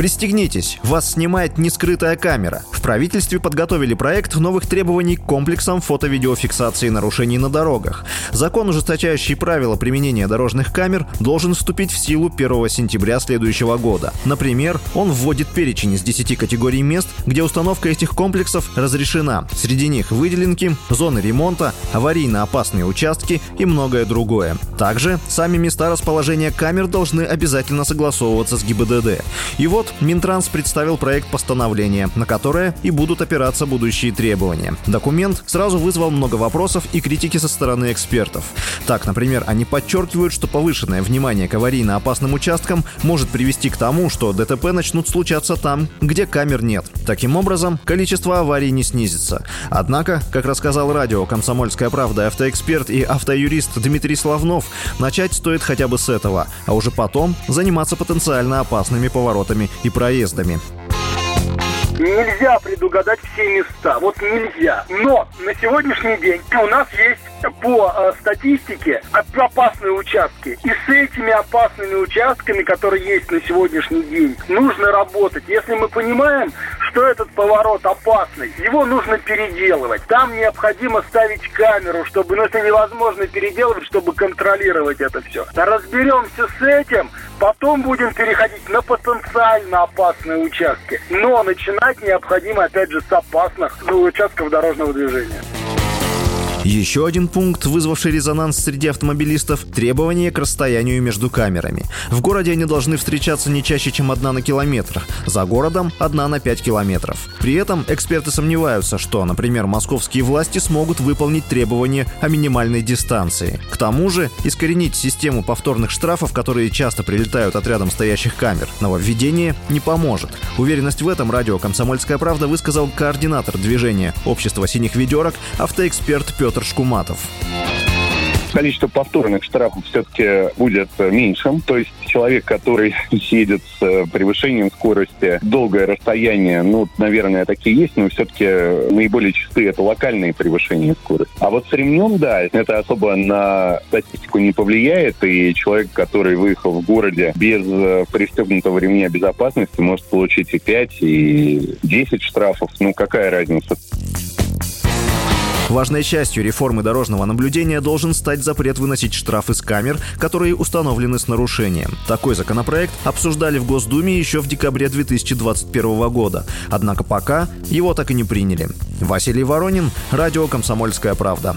Пристегнитесь, вас снимает нескрытая камера. В правительстве подготовили проект новых требований к комплексам фото-видеофиксации нарушений на дорогах. Закон, ужесточающий правила применения дорожных камер, должен вступить в силу 1 сентября следующего года. Например, он вводит перечень из 10 категорий мест, где установка этих комплексов разрешена. Среди них выделенки, зоны ремонта, аварийно опасные участки и многое другое. Также сами места расположения камер должны обязательно согласовываться с ГИБДД. И вот Минтранс представил проект постановления, на которое и будут опираться будущие требования. Документ сразу вызвал много вопросов и критики со стороны экспертов. Так, например, они подчеркивают, что повышенное внимание к аварийно опасным участкам может привести к тому, что ДТП начнут случаться там, где камер нет. Таким образом, количество аварий не снизится. Однако, как рассказал радио «Комсомольская правда» автоэксперт и автоюрист Дмитрий Славнов, начать стоит хотя бы с этого, а уже потом заниматься потенциально опасными поворотами и проездами. Нельзя предугадать все места, вот нельзя. Но на сегодняшний день у нас есть по э, статистике опасные участки. И с этими опасными участками, которые есть на сегодняшний день, нужно работать. Если мы понимаем, что этот поворот опасный, его нужно переделывать. Там необходимо ставить камеру, чтобы, ну это невозможно переделывать, чтобы контролировать это все. Разберемся с этим, потом будем переходить на потенциально опасные участки. Но начинать необходимо, опять же, с опасных ну, участков дорожного движения. Еще один пункт, вызвавший резонанс среди автомобилистов – требования к расстоянию между камерами. В городе они должны встречаться не чаще, чем одна на километр. За городом – одна на 5 километров. При этом эксперты сомневаются, что, например, московские власти смогут выполнить требования о минимальной дистанции. К тому же, искоренить систему повторных штрафов, которые часто прилетают от рядом стоящих камер, нововведение не поможет. Уверенность в этом радио «Комсомольская правда» высказал координатор движения общества синих ведерок, автоэксперт Петр Петр Шкуматов количество повторных штрафов все-таки будет меньшим. То есть человек, который едет с э, превышением скорости, долгое расстояние, ну, наверное, такие есть, но все-таки наиболее частые это локальные превышения скорости. А вот с ремнем, да, это особо на статистику не повлияет, и человек, который выехал в городе без э, пристегнутого ремня безопасности, может получить и 5, и 10 штрафов. Ну, какая разница? Важной частью реформы дорожного наблюдения должен стать запрет выносить штрафы с камер, которые установлены с нарушением. Такой законопроект обсуждали в Госдуме еще в декабре 2021 года. Однако пока его так и не приняли. Василий Воронин, Радио «Комсомольская правда».